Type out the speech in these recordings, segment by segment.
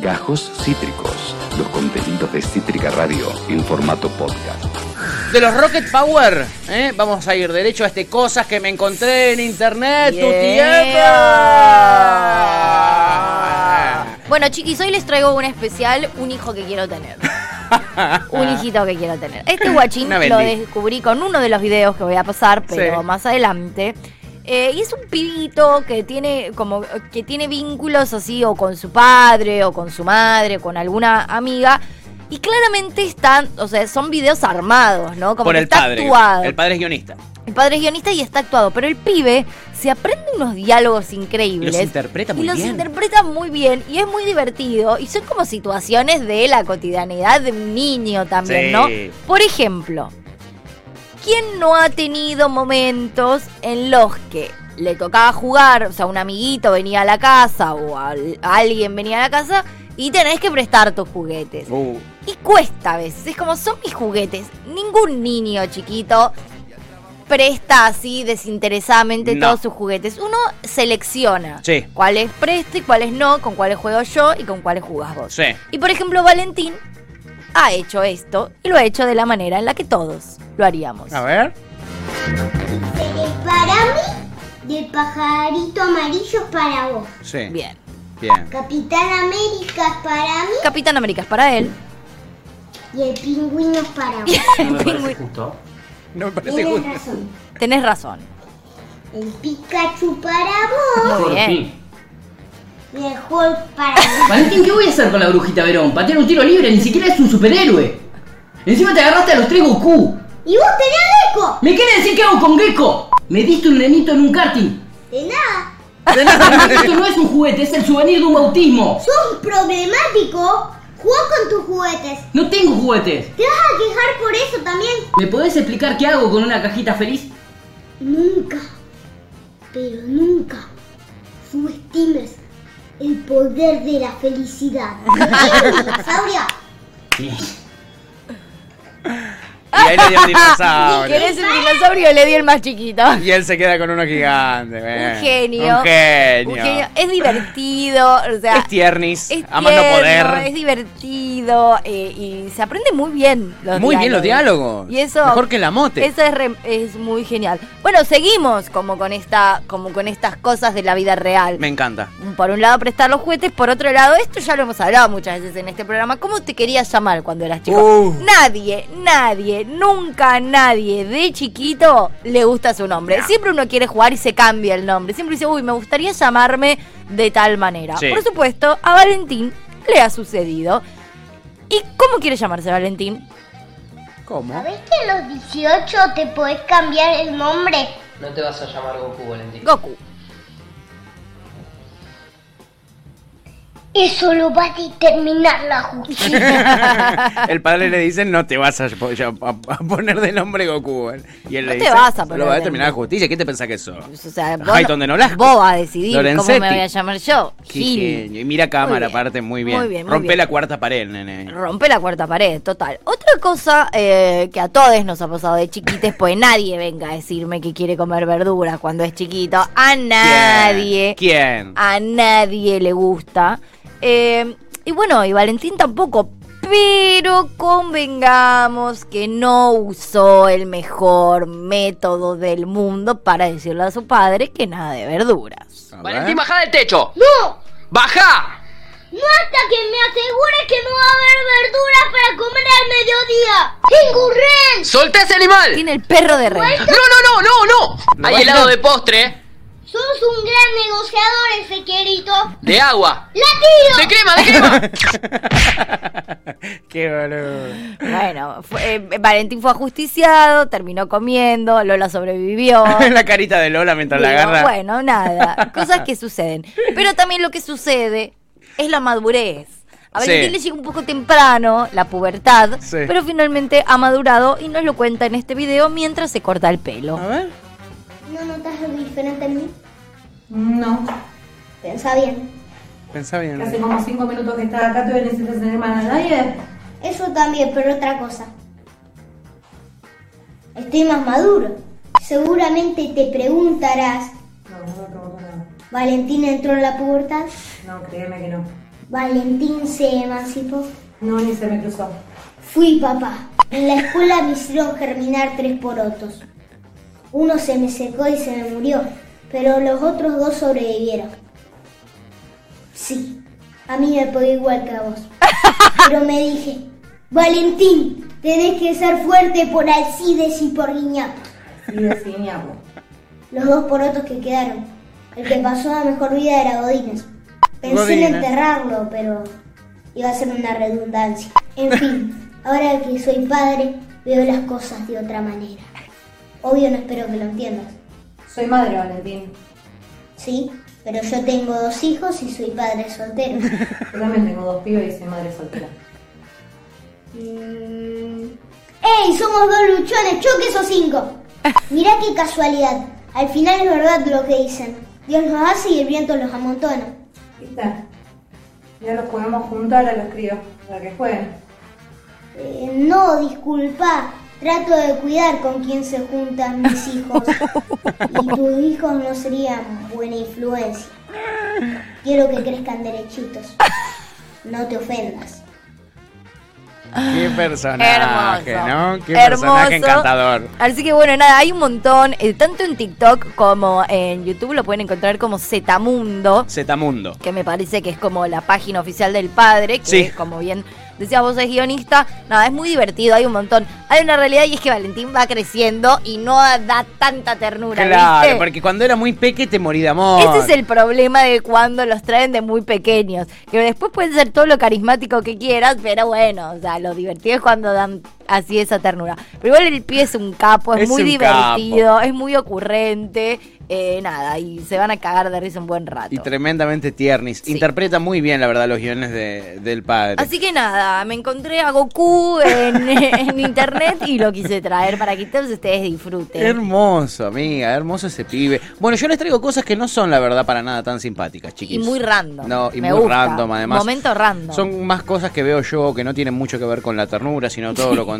Gajos Cítricos, los contenidos de Cítrica Radio en formato podcast. De los Rocket Power, ¿eh? vamos a ir derecho a este cosas que me encontré en internet, tu tierra. Bueno, chiquis, hoy les traigo un especial, un hijo que quiero tener. un hijito que quiero tener. Este guachín lo descubrí con uno de los videos que voy a pasar, pero Sí. más adelante. Eh, y es un pibito que tiene como que tiene vínculos así o con su padre o con su madre, con alguna amiga. Y claramente están, o sea, son videos armados, ¿no? Como Por que el está padre. actuado. El padre es guionista. El padre es guionista y está actuado, pero el pibe se aprende unos diálogos increíbles. Y los interpreta muy Y los bien. interpreta muy bien y es muy divertido. Y son como situaciones de la cotidianidad de un niño también, Sí. ¿no? Por ejemplo, ¿quién no ha tenido momentos en los que le tocaba jugar, o sea, un amiguito venía a la casa o al- alguien venía a la casa y tenés que prestar tus juguetes? Uh, Y cuesta a veces, es como son mis juguetes. Ningún niño chiquito presta así desinteresadamente No. todos sus juguetes. Uno selecciona Sí. cuáles presto y cuáles no, con cuáles juego yo y con cuáles jugás vos. sí. Y por ejemplo, Valentín ha hecho esto y lo ha hecho de la manera en la que todos lo haríamos. A ver. Para mí, de pajarito amarillo es para vos. Sí. Bien. Bien. Capitán América es para mí Capitán América es para él. y el pingüino es para vos. No me parece justo. No me parece Tienes justo. razón. Tenés razón. El Pikachu para vos Muy Por bien. Y el Hulk para vos. Valentín, ¿qué voy a hacer con la brujita Verón? Patear un tiro libre, ni siquiera es un superhéroe. Encima te agarraste a los tres Goku. ¿Y vos tenés Eco? ¿Me quiere decir qué hago con Gecko? Me diste un nenito en un karting. De nada. Esto no es un juguete, es el souvenir de un bautismo. Sos problemático. Jugá con tus juguetes. No tengo juguetes. ¿Te vas a quejar por eso también? ¿Me podés explicar qué hago con una cajita feliz? Nunca, pero nunca subestimes el poder de la felicidad. ¿Entiendes, dinosaurio? Sí. Ahí le dio un dinosaurio. ¿Querés un dinosaurio? Le di el más chiquito. Y él se queda con uno gigante. Un genio. Un genio. Un genio. Es divertido. O sea, Es tiernis. Es no poder. Es divertido eh, y se aprende muy bien los Muy bien los diálogos. Y eso Mejor que la mote. Eso es, re- es muy genial. Bueno, seguimos como con esta como con estas cosas de la vida real. Me encanta. Por un lado prestar los juguetes, por otro lado, esto ya lo hemos hablado muchas veces en este programa. ¿Cómo te querías llamar cuando eras chico? Uh. Nadie, nadie, nunca a nadie de chiquito le gusta su nombre. Siempre uno quiere jugar y se cambia el nombre. Siempre dice, uy, me gustaría llamarme de tal manera. Sí. Por supuesto, a Valentín le ha sucedido. ¿Y cómo quiere llamarse Valentín? ¿Cómo? ¿Sabés que a los 18 te podés cambiar el nombre? No te vas a llamar Goku, Valentín. Goku. Eso lo va a determinar la justicia. El padre le dice, no te vas a, poner de nombre Goku. Y él No le te dice, vas a poner Lo va a de determinar la justicia. ¿Qué te pensás que sos? O sea, vos, Hayton de Nolasco. vos vas a decidir cómo me voy a llamar yo. Qué genio. Y mira cámara, bien. aparte, muy bien. Muy bien, muy Rompe bien. la cuarta pared, nene. Rompe la cuarta pared, total. Otra cosa eh, que a todos nos ha pasado de chiquites, pues nadie venga a decirme que quiere comer verduras cuando es chiquito. A nadie. ¿Quién? A nadie le gusta. Eh, y bueno, y Valentín tampoco. Pero convengamos que no usó el mejor método del mundo para decirle a su padre que nada de verduras. A Valentín, ver. baja del techo. ¡No! ¡Baja! No hasta que me asegure que no va a haber verduras para comer al mediodía. ¡Tengo ren! ¡Solté ese animal! Tiene el perro de rey. ¡No, no, no, no, no! ¿Lo Hay helado de postre, Sos un gran negociador, Ezequielito. de agua, ¡La tiro! de crema, de crema. Qué boludo. Bueno, fue- eh, Valentín fue ajusticiado, terminó comiendo, Lola sobrevivió. la carita de Lola mientras la agarra. Bueno, nada, cosas que suceden. Pero también lo que sucede es la madurez. A Sí. Valentín le llega un poco temprano la pubertad, Sí. pero finalmente ha madurado y nos lo cuenta en este video mientras se corta el pelo. A ver. ¿No notas algo diferente en mí? No, Pensa bien. Pensá bien. hace como cinco minutos que estás acá, ¿tú necesitas tener más a nadie? Eso también, pero otra cosa. Estoy más maduro. Seguramente te preguntarás, No, no me pregunto nada. ¿Valentina entró en la pubertad? No, créeme que no. Valentín se emancipó. No, ni se me cruzó. Fui papá. En la escuela me hicieron germinar tres porotos. Uno se me secó y se me murió, pero los otros dos sobrevivieron. Sí, a mí me pegó igual que a vos. Pero me dije, Valentín, tenés que ser fuerte por Alcides y por Guiñapo. Sí, designiamo. Los dos porotos que quedaron. El que pasó la mejor vida era Godínez. Pensé Godínez. en enterrarlo, pero iba a ser una redundancia. En fin, ahora que soy padre, veo las cosas de otra manera. Obvio no espero que lo entiendas. Soy madre, Valentín. Sí, pero yo tengo dos hijos y soy padre soltero. Yo también tengo dos pibes y soy madre soltera. Mm. ¡Ey! Somos dos luchones, choque esos cinco. Mirá qué casualidad. Al final es verdad lo que dicen. Dios los hace y el viento los amontona. ¿Viste? Ya los podemos juntar a los críos para que jueguen. Eh, no, disculpa. Trato de cuidar con quién se juntan mis hijos. Y tus hijos no serían buena influencia. Quiero que crezcan derechitos. No te ofendas. Qué personaje, Hermoso. ¿no? Qué personaje encantador. Así que bueno, nada, hay un montón, eh, tanto en TikTok como en YouTube lo pueden encontrar como Zetamundo, Zetamundo. que me parece que es como la página oficial del padre, que Sí. como bien decías vos es guionista, nada, es muy divertido, hay un montón. Hay una realidad y es que Valentín va creciendo y no da tanta ternura, Claro, ¿viste? porque cuando era muy peque te morí de amor. Ese es el problema de cuando los traen de muy pequeños. Que después pueden ser todo lo carismático que quieras, pero bueno, o sea, lo divertido es cuando dan así esa ternura. Pero igual el pie es un capo, es, Es muy divertido, es muy ocurrente. eh, nada, y se van a cagar de risa un buen rato. Y tremendamente tiernis. Sí. Interpreta muy bien, la verdad, los guiones de- del padre. Así que nada, me encontré a Goku en, en internet y lo quise traer para que todos ustedes disfruten. Hermoso, amiga, hermoso ese pibe. Bueno, yo les traigo cosas que no son, la verdad, para nada tan simpáticas, chiquis. Y muy random. No, y Me muy gusta. random, además. Momento random. Son más cosas que veo yo que no tienen mucho que ver con la ternura, sino todo lo contrario,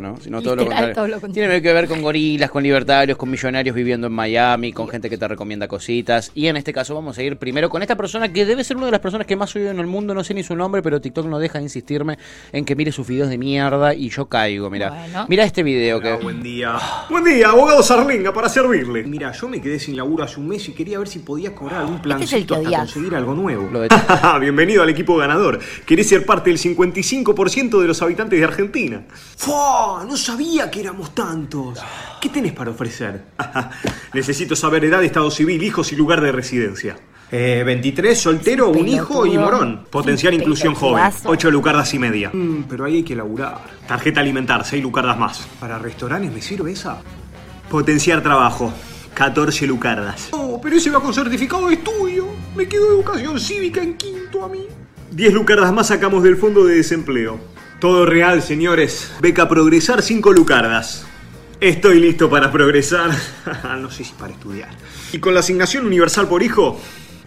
¿no? Sino todo lo Literal, contrario. todo lo contrario. Tiene que ver con gorilas, con libertarios, con millonarios viviendo en Miami, con gente que te recomienda cositas. Y en este caso vamos a ir primero con esta persona que debe ser una de las personas que más oído en el mundo, no sé ni su nombre, pero TikTok no deja de insistirme en que mire sus videos de mierda y yo caigo, mira. Bueno. Mira este video que... Buen día. Buen día, abogado Sarlenga, para servirle. Mira, yo me quedé sin laburo hace un mes y quería ver si podía cobrar algún Este es el plancito que hasta conseguir algo nuevo. Lo de- Bienvenido al equipo ganador. ¿Querés ser parte del 55% de los habitantes de Argentina? ¡Fua! No sabía que éramos tantos. ¿Qué tenés para ofrecer? Necesito saber edad, estado civil, hijos y lugar de residencia. Eh, 23, soltero, un hijo y morón. Un inclusión joven. pelotudazo. 8 lucardas y media. Mm, pero ahí hay que laburar. Tarjeta alimentar, 6 lucardas más. ¿Para restaurantes me sirve esa? Potenciar trabajo. 14 lucardas. No, pero ese va con certificado de estudio. Me quedó educación cívica en quinto a mí. 10 lucardas más sacamos del fondo de desempleo. Todo real, señores. Beca Progresar, 5 lucardas. Estoy listo para progresar. no sé si para estudiar. Y con la asignación universal por hijo,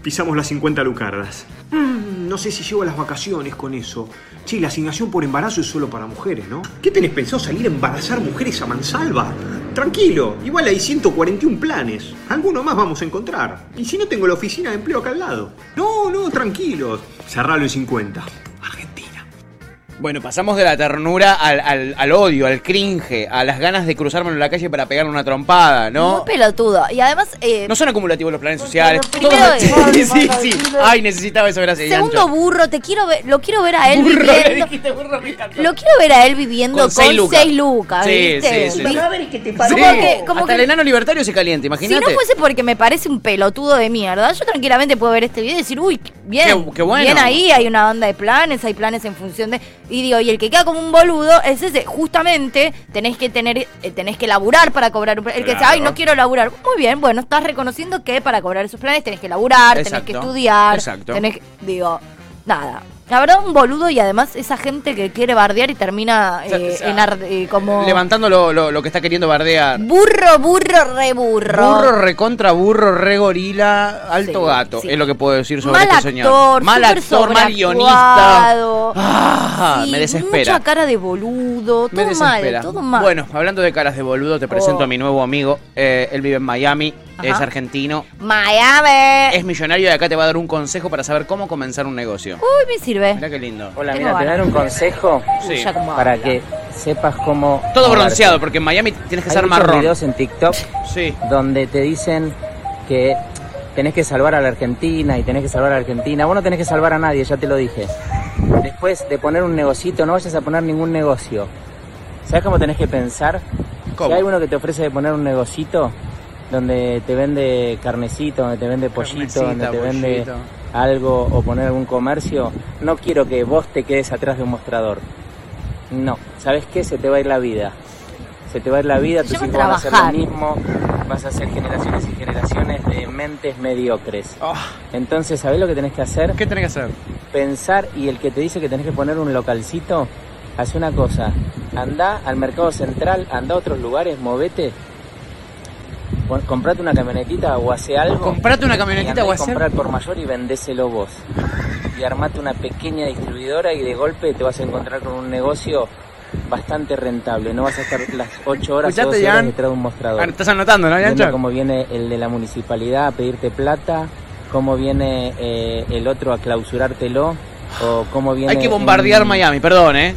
pisamos las 50 lucardas. Mm, no sé si llevo las vacaciones con eso. Che, la asignación por embarazo es solo para mujeres, ¿no? ¿Qué tenés pensado salir a embarazar mujeres a mansalva? Tranquilo, igual hay 141 planes. Alguno más vamos a encontrar. Y si no tengo la oficina de empleo acá al lado. No, no, tranquilo. Cerralo en 50. Bueno, pasamos de la ternura al, al- al odio, al cringe, a las ganas de cruzarme en la calle para pegarle una trompada, ¿no? Muy pelotudo. Y además, eh, No son acumulativos los planes sociales. sí, sí, sí. Ay, necesitaba eso, gracias. segundo Yancho. burro, te quiero ver, lo quiero ver a él Burro, le viviendo. dijiste burro. Lo quiero ver a él viviendo Con con, seis seis lucas. lucas. Sí, ¿viste? sí, sí. Como que- como hasta que- el enano libertario se calienta, Si imagínate. no fuese porque me parece un pelotudo de mierda, yo tranquilamente puedo ver este video y decir, uy, bien, Qué- qué bueno. bien ahí, hay una banda de planes, hay planes en función de... Y digo, y el que queda como un boludo es ese, justamente tenés que tener, eh, tenés que laburar para cobrar un plan. El que dice, ay, no quiero laburar. Muy bien, bueno, estás reconociendo que para cobrar esos planes tenés que laburar, tenés que estudiar, exacto. tenés que... Digo, nada. Habrá un boludo y además esa gente que quiere bardear y termina eh, o sea, en ar- eh, como... Levantando lo, lo- lo que está queriendo bardear. Burro, burro, re burro. Burro recontra burro, re gorila, alto Sí, gato. sí. Es lo que puedo decir sobre Mal este señor. Mal actor, mal guionista. Ah, Sí, me desespera. Mucha cara de boludo, Me todo mal, todo mal. Bueno, hablando de caras de boludo, te presento Oh. a mi nuevo amigo. Eh, él vive en Miami, Ajá. es argentino, Miami. es millonario y acá te va a dar un consejo para saber cómo comenzar un negocio. Uy, me sirve. Mirá qué lindo. Hola, mira, te dar un consejo Sí. Ya como para que sepas cómo. Todo bronceado, porque en Miami tienes que Hay ser muchos marrón. videos en TikTok Sí. donde te dicen que tenés que salvar a la Argentina y tenés que salvar a la Argentina. Vos no tenés que salvar a nadie, ya te lo dije. Después de poner un negocito, no vayas a poner ningún negocio. ¿Sabes cómo tenés que pensar? ¿Cómo? Si hay uno que te ofrece de poner un negocito donde te vende carnecito, donde te vende pollito, Carnecita, donde te vende. Algo o poner algún comercio, no quiero que vos te quedes atrás de un mostrador. No, ¿sabes qué? Se te va a ir la vida. Se te va a ir la vida, Se tus hijos van a hacer lo trabajar. mismo, vas a hacer generaciones y generaciones de mentes mediocres. Ah, Entonces, ¿sabés lo que tenés que hacer? ¿Qué tenés que hacer? Pensar y el que te dice que tenés que poner un localcito, hace una cosa, anda al mercado central, anda a otros lugares, movete, comprate una camionetita o hace algo. Comprate una camionetita o y hacer. comprar por mayor y vendéselo vos. Y armate una pequeña distribuidora y de golpe te vas a encontrar con un negocio bastante rentable. No vas a estar las 8 horas Escuchate, 12 horas detrás de un mostrador. Ah, estás anotando, ¿no, Yancho? cómo viene el de la municipalidad a pedirte plata, cómo viene eh, el otro a clausurártelo, o cómo viene... Hay que bombardear un- Miami, perdón, ¿eh?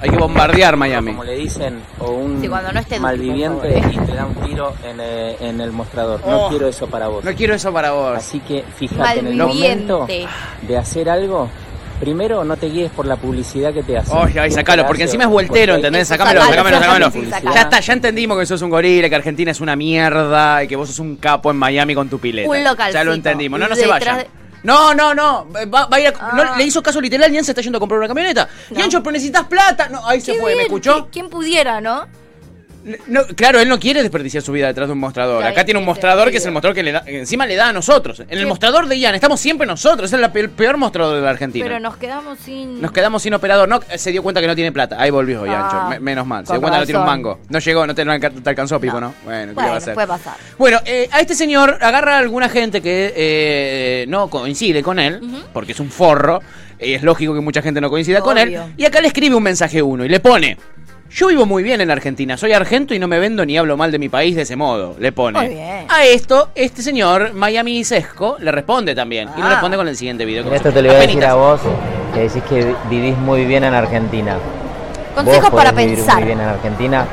Hay que bombardear Miami. Como le dicen, o un Sí, cuando no esté malviviente y te da un tiro en, eh, en el mostrador. Oh. No quiero eso para vos. No quiero eso para vos. Así que fíjate en el momento de hacer algo. Primero, no te guíes por la publicidad que te hacen. Oye, ay, ¿Quién sacalo, porque hace? encima es voltero, Porque ¿entendés? Sacámelo, sacámelo, sacámelo. sí. Ya está, ya entendimos que sos un gorila, que Argentina es una mierda y que vos sos un capo en Miami con tu pileta. Un localcito. Ya lo entendimos. No, no se vayan. No, no, no. Va, va a ir a- Ah. no, le hizo caso literal. Ian se está yendo a comprar una camioneta. No. Yancho, pero necesitas plata. No, ahí se fue, ¿me escuchó? qui- ¿Quién pudiera, no? No, claro, él no quiere desperdiciar su vida detrás de un mostrador. Acá tiene un mostrador que es el mostrador que le da, que encima le da a nosotros. En el mostrador de Ian estamos siempre nosotros. Es el pe- el peor mostrador de la Argentina. Pero nos quedamos sin... Nos quedamos sin operador. No, se dio cuenta que no tiene plata. Ahí volvió, Ah, Yancho. Me- menos mal. Se dio cuenta que no tiene un mango. No llegó, no te, no te alcanzó, Pipo, ¿no? No. Bueno, ¿qué Bueno, va a hacer? puede pasar. Bueno, eh, a este señor agarra a alguna gente que eh, no coincide con él, porque es un forro, y es lógico que mucha gente no coincida con él, y acá le escribe un mensaje uno y le pone, yo vivo muy bien en Argentina, soy argento y no me vendo ni hablo mal de mi país de ese modo, le pone. Muy bien. A esto, este señor, Miami Sesco, le responde también, y le Ah. responde con el siguiente video. Mira, Esto te lo voy a decir a vos, que decís que vi- vivís muy bien en Argentina. Consejos Vos para vivir pensar. muy bien en Argentina,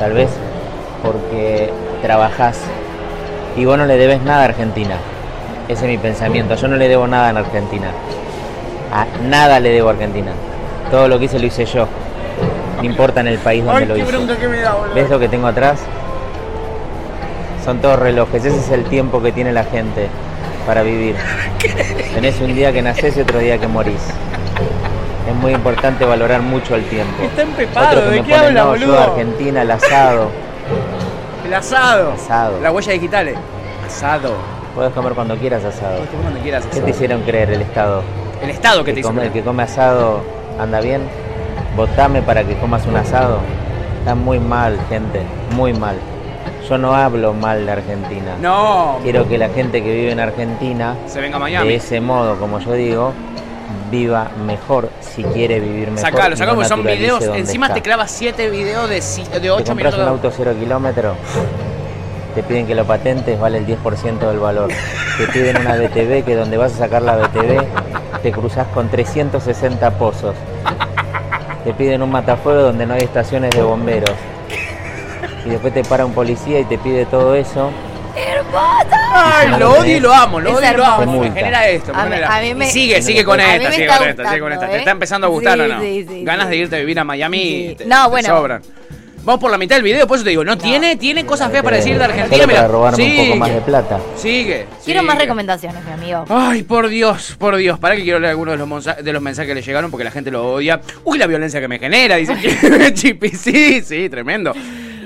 tal vez porque trabajás y vos no le debes nada a Argentina. Ese es mi pensamiento. Yo no le debo nada en Argentina. A nada le debo a Argentina. Todo lo que hice lo hice yo. No importa en el país donde lo hice. que me da, boludo. ¿Ves lo que tengo atrás? Son todos relojes. Ese es el tiempo que tiene la gente para vivir. Tenés un día que nacés y otro día que morís. Es muy importante valorar mucho el tiempo. Está empepado, Otro que ¿de me qué pone, habla, no, yo boludo? Argentina, el asado. El asado. Asado. La huella digital. eh. Asado. Puedes comer cuando quieras asado. Puedes comer donde quieras ¿Qué te hicieron creer el Estado? El Estado que te hizo. come, el que come asado anda bien. Votame para que comas un asado. Está muy mal, gente. Muy mal. Yo no hablo mal de Argentina. No. Quiero que la gente que vive en Argentina, Se venga a de ese modo, como yo digo, viva mejor si quiere vivir mejor. Sacalo, sacalo no porque son videos. Encima está. te clavas 7 videos de, si- de 8 Te compras minutos. un auto cero kilómetro, te piden que lo patentes, vale el 10% del valor. Te piden una BTV que donde vas a sacar la BTV te cruzas con 360 pozos. Te piden un matafuego donde no hay estaciones de bomberos. Y después te para un policía y te pide todo eso. Ay, lo odio y lo amo, lo odio y lo hermoso. amo. Me genera esto. me A mí- genera- a mí me- Y sigue, sigue con esta, sigue con esta, sigue con esta. ¿Te ¿eh? está empezando a gustar Sí, o no? sí, sí, Ganas sí. de irte a vivir a Miami Sí. te, No, te bueno. sobran. Vamos por la mitad del video, por eso te digo, no, tiene, tiene cosas feas para decir de Argentina. Mira, para robarme un poco más de sigue, plata. sigue. Quiero más sigue. recomendaciones, mi amigo. Ay, por Dios, por Dios. Para que quiero leer algunos de los, monsa- de los mensajes que le llegaron porque la gente lo odia. Uy, la violencia que me genera, dice Chipi. Sí, sí, tremendo.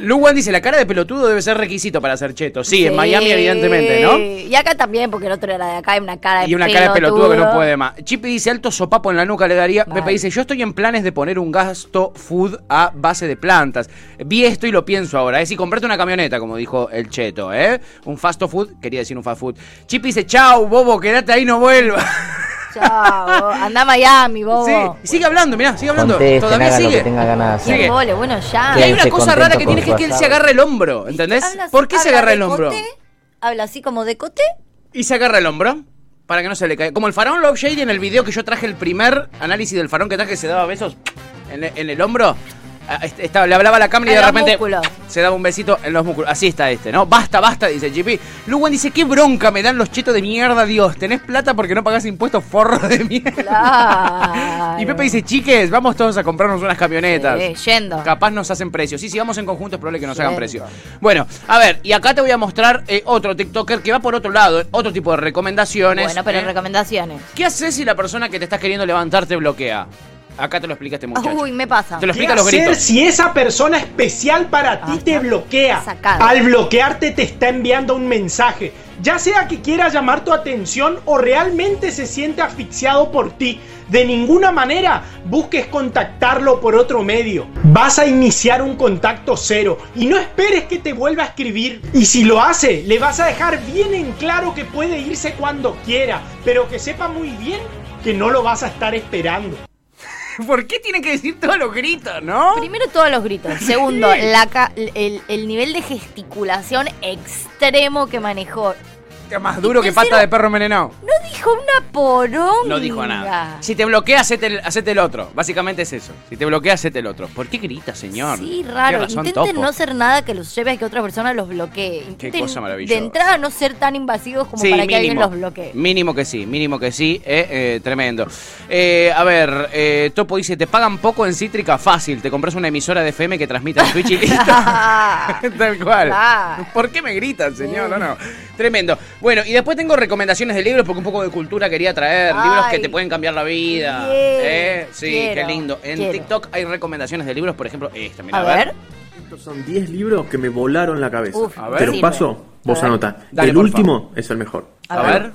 Luwan dice, la cara de pelotudo debe ser requisito para ser cheto. Sí, en Miami evidentemente, ¿no? Y acá también, porque el otro era de acá, hay una cara de Y una cara de pelotudo que no puede más. Chippy dice, alto sopapo en la nuca le daría. Pepe dice, yo estoy en planes de poner un gasto food a base de plantas. Vi esto y lo pienso ahora. Es si comprarte una camioneta, como dijo el cheto, ¿eh? Un fast food, quería decir un fast food. Chippy dice, chau, bobo, quédate ahí, no vuelvas. Chao, anda a Miami, bobo. Sí, sigue hablando, mirá, sigue hablando. Contesten, Todavía hagan lo sigue. que tenga ganas de hacer. Sigue. Vole, bueno, ya. Y hay una cosa rara que tiene que es que él se agarra el hombro, ¿entendés? ¿Por qué se agarra el hombro? coté, Habla así como de coté. Y se agarra el hombro. Para que no se le caiga. Como el faraón Love Shady en el video que yo traje, el primer análisis del faraón que traje, se daba besos en, el- en el hombro. Ah, este- estaba- le hablaba a la cámara y de repente músculos. se daba un besito en los músculos. Así está este, ¿no? Basta, basta, dice GP. Luwan dice, qué bronca me dan los chetos de mierda, Dios. Tenés plata porque no pagás impuestos forro de mierda. Claro. Y Pepe dice, chiques, vamos todos a comprarnos unas camionetas. Sí, yendo. Capaz nos hacen precio. Sí, si vamos en conjunto es probable que nos hagan precio. Bueno, a ver, y acá te voy a mostrar eh, otro TikToker que va por otro lado, otro tipo de recomendaciones. Bueno, pero ¿eh? recomendaciones. ¿Qué haces si la persona que te estás queriendo levantar te bloquea? Acá te lo explica este muchacho. Uy, me pasa. Te lo ¿Qué explica a los hacer gritos. si esa persona especial para ti te bloquea? Sacado. Al bloquearte te está enviando un mensaje, ya sea que quiera llamar tu atención o realmente se siente asfixiado por ti. De ninguna manera busques contactarlo por otro medio. Vas a iniciar un contacto cero y no esperes que te vuelva a escribir. Y si lo hace, le vas a dejar bien en claro que puede irse cuando quiera, pero que sepa muy bien que no lo vas a estar esperando. ¿Por qué tienen que decir todos los gritos, no? Primero todos los gritos. Segundo, la ca- el, el nivel de gesticulación extremo que manejó. Más duro que pata de perro envenenado. No dijo una poronga. No dijo nada. Si te bloquea, hacete el, hacete el otro. Básicamente es eso. Si te bloquea, hacete el otro. ¿Por qué grita, señor? Sí, Qué raro. razón, Intenten topo. no ser nada que los lleve a que otra persona los bloquee. Intenten cosa maravillosa. De entrada no ser tan invasivos como Sí, para que alguien los bloquee. Mínimo que sí, mínimo que sí, eh, eh, tremendo. Eh, a ver, eh, Topo dice, te pagan poco en Cítrica, fácil, te compras una emisora de FM que transmite en Twitch y listo. Tal cual. ¿Por qué me gritan, señor? No, no. Tremendo. Bueno, y después tengo recomendaciones de libros porque un poco de cultura quería traer, Ay. libros que te pueden cambiar la vida. Bien. Eh, sí, Quiero, qué lindo. En quiero. TikTok hay recomendaciones de libros, por ejemplo, esta, mira, A a ver. ver. Estos son 10 libros que me volaron la cabeza. Uf, A ver. Te sirve. paso, vos A ver. anota. Dale, el último es el mejor. A ver.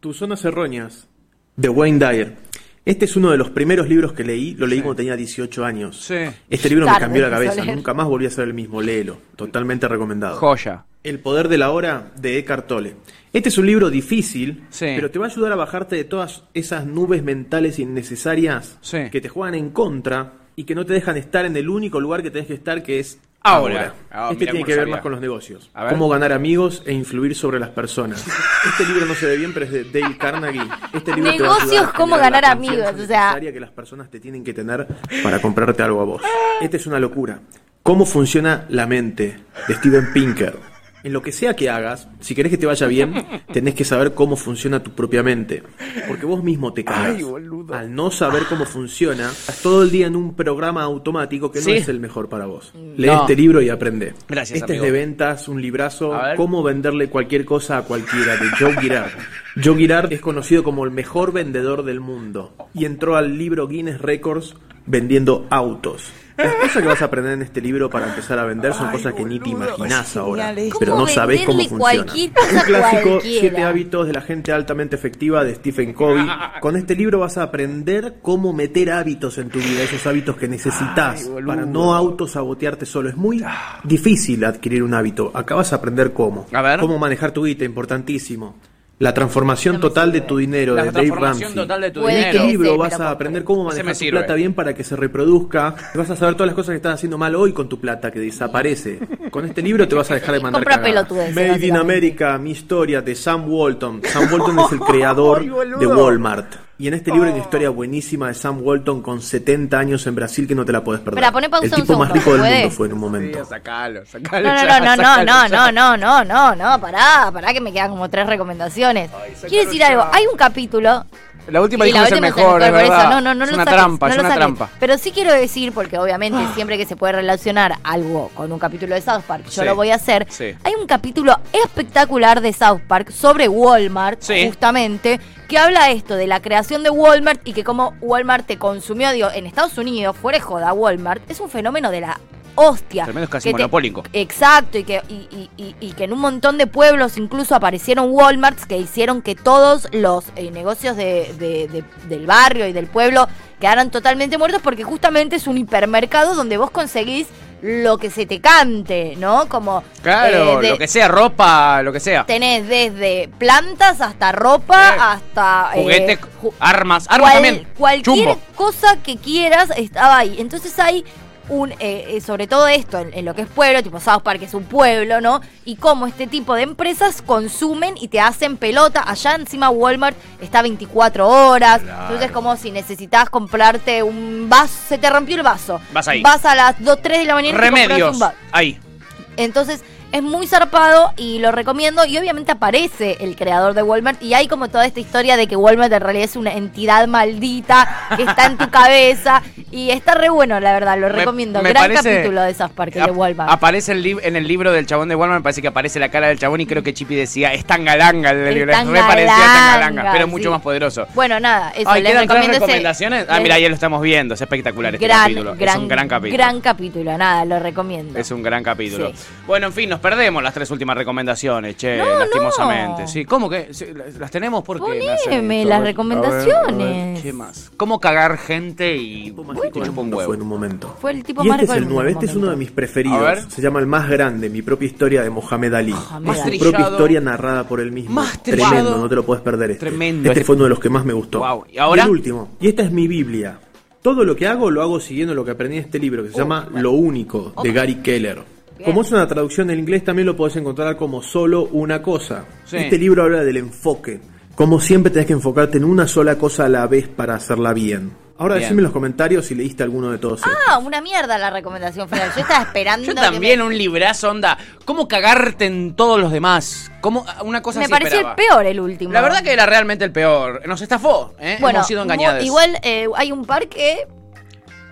Tus zonas erróneas, de Wayne Dyer. Este es uno de los primeros libros que leí, lo leí cuando tenía 18 años. Sí. Este libro Tarde me cambió la cabeza, nunca más volví a ser el mismo, léelo, totalmente recomendado. Joya. El poder de la hora de Eckhart Tolle. Este es un libro difícil, Sí. pero te va a ayudar a bajarte de todas esas nubes mentales innecesarias Sí. que te juegan en contra y que no te dejan estar en el único lugar que tenés que estar, que es Ahora. Ah, este tiene que ver sabía. más con los negocios. A ver. Cómo ganar amigos e influir sobre las personas. Este libro no se ve bien, pero es de Dale Carnegie. Este libro Negocios, cómo ganar amigos, o sea. necesaria que las personas te tienen que tener para comprarte algo a vos. Esta es una locura. ¿Cómo funciona la mente? De Steven Pinker. En lo que sea que hagas, si querés que te vaya bien, tenés que saber cómo funciona tu propia mente. Porque vos mismo te cagas. Al no saber cómo funciona, estás todo el día en un programa automático que Sí. no es el mejor para vos. Lee No. este libro y aprende. Gracias, Este amigo. es de ventas, un librazo. Cómo venderle cualquier cosa a cualquiera, de Joe Girard. Joe Girard es conocido como el mejor vendedor del mundo y entró al libro Guinness Records vendiendo autos. Las cosas que vas a aprender en este libro para empezar a vender son cosas que ni te imaginás ahora, pero ¿Cómo no sabés cómo funciona. Un clásico, cualquiera? Siete hábitos de la gente altamente efectiva de Stephen Covey. Con este libro vas a aprender cómo meter hábitos en tu vida, esos hábitos que necesitas para no autosabotearte solo. Es muy difícil adquirir un hábito. Acá vas a aprender cómo. A ver. Cómo manejar tu guita, importantísimo. La transformación total de tu dinero La de Dave transformación Ramsey. total de tu Puede este dinero. libro sí, vas a aprender cómo manejar tu plata bien para que se reproduzca. Vas a saber todas las cosas que estás haciendo mal hoy con tu plata, que desaparece. Con este libro te vas a dejar de mandar cagadas. Made in. America, mi historia de Sam Walton. Sam Walton es el creador de Walmart. Y en este libro hay una historia buenísima de Sam Walton con 70 años en Brasil que no te la puedes perder. Espera, poné pausa el un tipo más segundo, rico del ¿puede? mundo fue en un momento. Sí, sacalo, sacalo. No, no, ya, no, no, no, no, no, no, no, no, no, pará, pará que me quedan como tres recomendaciones. Quiero decir ya. algo, hay un capítulo La última y dijo la que es el última mejor, es verdad. eso, no, no, no es una saques, trampa, no es una saques. trampa. Pero sí quiero decir, porque obviamente siempre que se puede relacionar algo con un capítulo de South Park, yo Sí, lo voy a hacer. sí. Hay un capítulo espectacular de South Park sobre Walmart, Sí. justamente, que habla esto de la creación de Walmart y que como Walmart te consumió, digo, en Estados Unidos, fuera de joda, Walmart es un fenómeno de la hostia. Tremendo es casi Que te- monopólico. Exacto, y que, y, y- y- y que en un montón de pueblos incluso aparecieron Walmarts que hicieron que todos los eh, negocios de- de- de- del barrio y del pueblo quedaran totalmente muertos porque justamente es un hipermercado donde vos conseguís lo que se te cante, ¿no? Como Claro, eh, de- lo que sea, ropa, lo que sea. tenés desde plantas hasta ropa, Eh, hasta eh, Juguete, ju- armas, armas cual- también. Cualquier Chumbo. cosa que quieras estaba ahí. Entonces hay un, eh, eh, sobre todo esto, en, en lo que es pueblo, tipo South Park es un pueblo, ¿no? Y cómo este tipo de empresas consumen y te hacen pelota. Allá encima Walmart está 24 horas. Entonces como si necesitas comprarte un vaso, se te rompió el vaso. Vas ahí. Vas a las 2, 3 de la mañana y te Remedios. un vaso. Ahí. Entonces es muy zarpado y lo recomiendo. Y obviamente aparece el creador de Walmart. Y hay como toda esta historia de que Walmart en realidad es una entidad maldita que está en tu cabeza. Y está re bueno, la verdad, lo Me- recomiendo. me Gran parece- capítulo de esas parques de Walmart. Aparece el en el libro del chabón de Walmart, me parece que aparece la cara del chabón y creo que Chippy decía, es tan galanga el Es libro, re parecía tan galanga, pero sí. mucho más poderoso. Bueno, nada, eso Ay, les ¿quedan tres recomiendo ese- recomendaciones? Ah, les- mira, ya lo estamos viendo, es espectacular este gran, capítulo. gran, es un gran capítulo. gran capítulo, nada, lo recomiendo. Es un gran capítulo. Sí. Bueno, en fin, nos perdemos las tres últimas recomendaciones, che, No, lastimosamente. no. Sí, ¿cómo que? Sí, las tenemos porque Poneme las recomendaciones. ¿Qué más? ¿Cómo cagar gente y chupa un huevo? Fue en un momento. Fue el tipo Y más este es el del 9, mundo, este es uno de mis preferidos. Se llama El más grande, mi propia historia de Mohamed Ali. Más Es su propia historia narrada por él mismo. Más Tremendo, no te lo puedes perder este. Tremendo. Este Este- fue uno de los que más me gustó. Wow. ¿Y ahora? el último. Y esta es mi Biblia. Todo lo que hago lo hago siguiendo lo que aprendí en este libro que se llama Lo único de Gary Keller. Como es una traducción del inglés, también lo podés encontrar como solo una cosa. Sí. Este libro habla del enfoque. Como siempre tenés que enfocarte en una sola cosa a la vez para hacerla bien. Ahora Bien. decime en los comentarios si leíste alguno de todos estos. Ah, una mierda la recomendación final. Yo estaba esperando. Yo que también, me- un librazo, onda. ¿Cómo cagarte en todos los demás? ¿Cómo, una cosa Me así pareció esperaba. el peor el último. La verdad que era realmente el peor. Nos estafó, ¿eh? Bueno, Hemos sido engañados. igual eh, hay un par que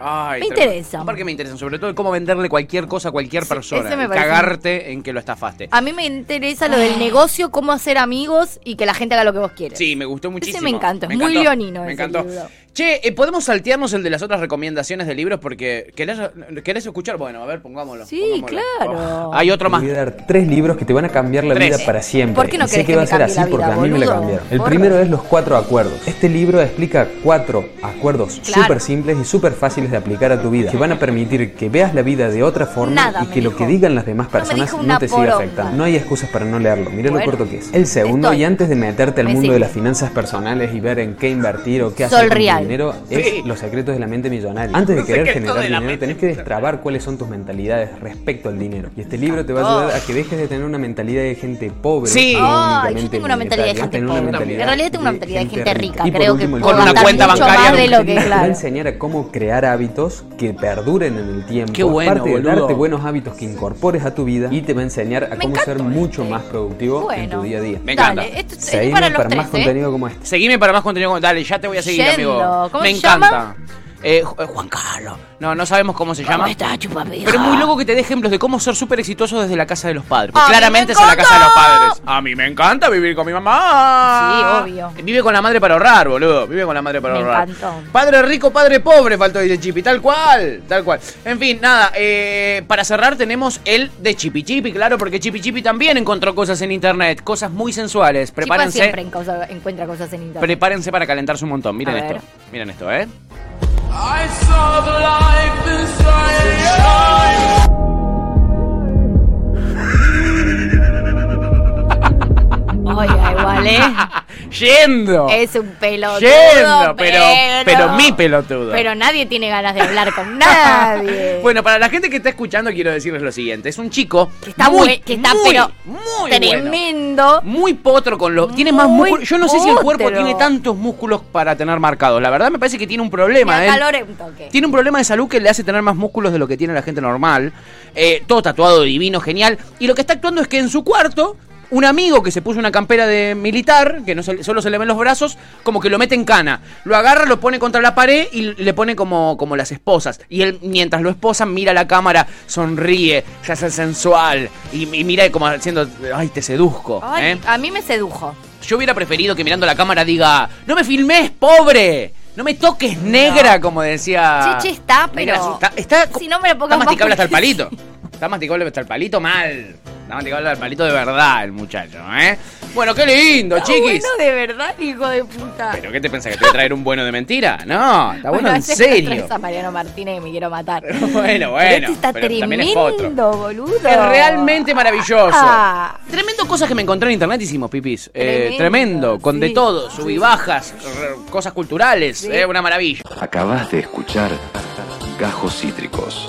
Ay, me tremendo. interesa. Un par que me interesan, sobre todo cómo venderle cualquier cosa a cualquier persona. ese me y parece- cagarte en que lo estafaste. a mí me interesa lo del negocio, cómo hacer amigos y que la gente haga lo que vos quieres. Sí, me gustó muchísimo. me encanta, es Me muy encantó, leonino Me ese encantó. libro. Che, eh, ¿podemos saltearnos el de las otras recomendaciones de libros? Porque ¿querés, querés escuchar? Bueno, a ver, pongámoslo. Sí, pongámoslo. claro. Oh, Hay otro más. Te voy a dar tres libros que te van a cambiar la Tres. vida para siempre. ¿Por qué no Y sé que que va a ser así porque a mí me la cambiaron. El Porra. primero es los cuatro acuerdos. Este libro explica cuatro acuerdos Claro. súper simples y súper fáciles de aplicar a tu vida, que van a permitir que veas la vida de otra forma Nada y que lo dijo. que digan las demás personas no, te siga afectando. No hay excusas para no leerlo. Mirá Bueno, lo corto que es. El segundo, estoy. y antes de meterte al Me mundo sigue. de las finanzas personales y ver en qué invertir o qué Sol hacer real. Dinero, es Sí. los secretos de la mente millonaria. Antes de Los querer generar dinero, mente tenés que destrabar cuáles son tus mentalidades respecto al dinero. Y este libro te va a Oh. ayudar a que dejes de tener una mentalidad de gente pobre. Sí. y Ay, yo tengo una mentalidad de gente pobre. mentalidad En realidad tengo una mentalidad de gente rica. Creo último, que Con una cuenta bancaria más de lo que, te va a enseñar a cómo crear hábitos que perduren en el tiempo. Qué bueno, Aparte de darte buenos hábitos que incorpores a tu vida y te va a enseñar a Me cómo ser encantó mucho este. más productivo en tu día a día. Me encanta. Dale, esto es Seguime para los para tres, más ¿eh? contenido como este. Seguime para más contenido. Dale, ya te voy a seguir, Yendo. amigo. ¿Cómo Me se encanta. Eh, Juan Carlos. No, no sabemos cómo se llama. ¿Cómo está, chupapija? Pero es muy loco que te dé ejemplos de cómo ser súper exitoso desde la casa de los padres. Porque claramente me es en la casa de los padres. A mí me encanta vivir con mi mamá. Sí, obvio. Vive con la madre para ahorrar, boludo. Vive con la madre para Me ahorrar. encantó. Padre rico, padre pobre, faltó dice Chipi. Tal cual, tal cual. En fin, nada. eh, para cerrar tenemos el de Chipi Chipi, claro, porque Chipi Chipi también encontró cosas en internet. Cosas muy sensuales. Prepárense. siempre en cosa- encuentra cosas en internet. Prepárense para calentarse un montón. Miren A esto. ver. Miren esto, ¿eh? I saw the life inside. Oiga, igual, ¿eh? Yendo. Es un pelotudo. Yendo, pero, pero mi pelotudo. Pero nadie tiene ganas de hablar con nadie. Bueno, para la gente que está escuchando quiero decirles lo siguiente. Es un chico que está, muy, que está muy, pero muy bueno. tremendo. Muy potro con los... Tiene más músculos. Yo no sé si el cuerpo potro. tiene tantos músculos para tener marcados. La verdad me parece que tiene un problema. Me él. acaloré un toque. Tiene un problema de salud que le hace tener más músculos de lo que tiene la gente normal. Eh, todo tatuado, divino, genial. Y lo que está actuando es que en su cuarto, un amigo que se puso una campera de militar, que no se- solo se le ven los brazos, como que lo mete en cana. Lo agarra, lo pone contra la pared y le pone como, como las esposas. Y él, mientras lo esposan, mira la cámara, sonríe, se hace sensual. Y, y mira como haciendo, ay, te seduzco. Ay, ¿eh? A mí me sedujo. Yo hubiera preferido que mirando la cámara diga, no me filmes, pobre. No me toques negra, como decía. Chichi está, pero. está, está, si no me lo está pongas más masticable hasta el palito. Está masticable hasta el palito mal. Masticable hasta el palito de verdad el muchacho, ¿eh? Bueno, qué lindo, Está chiquis. bueno de verdad, hijo de puta. ¿Pero qué te pensás que te voy a traer un bueno de mentira? No, está bueno, en serio. a Mariano Martínez y me quiero matar. Bueno, bueno. Pero este está pero también es tremendo, boludo. Es realmente maravilloso. Ah. Tremendo cosas que me encontré en internet hicimos, pipis. Eh, Tremendo, tremendo, con de todo, sub y bajas, r- cosas culturales, Sí. eh, una maravilla. Acabas de escuchar Gajos Cítricos.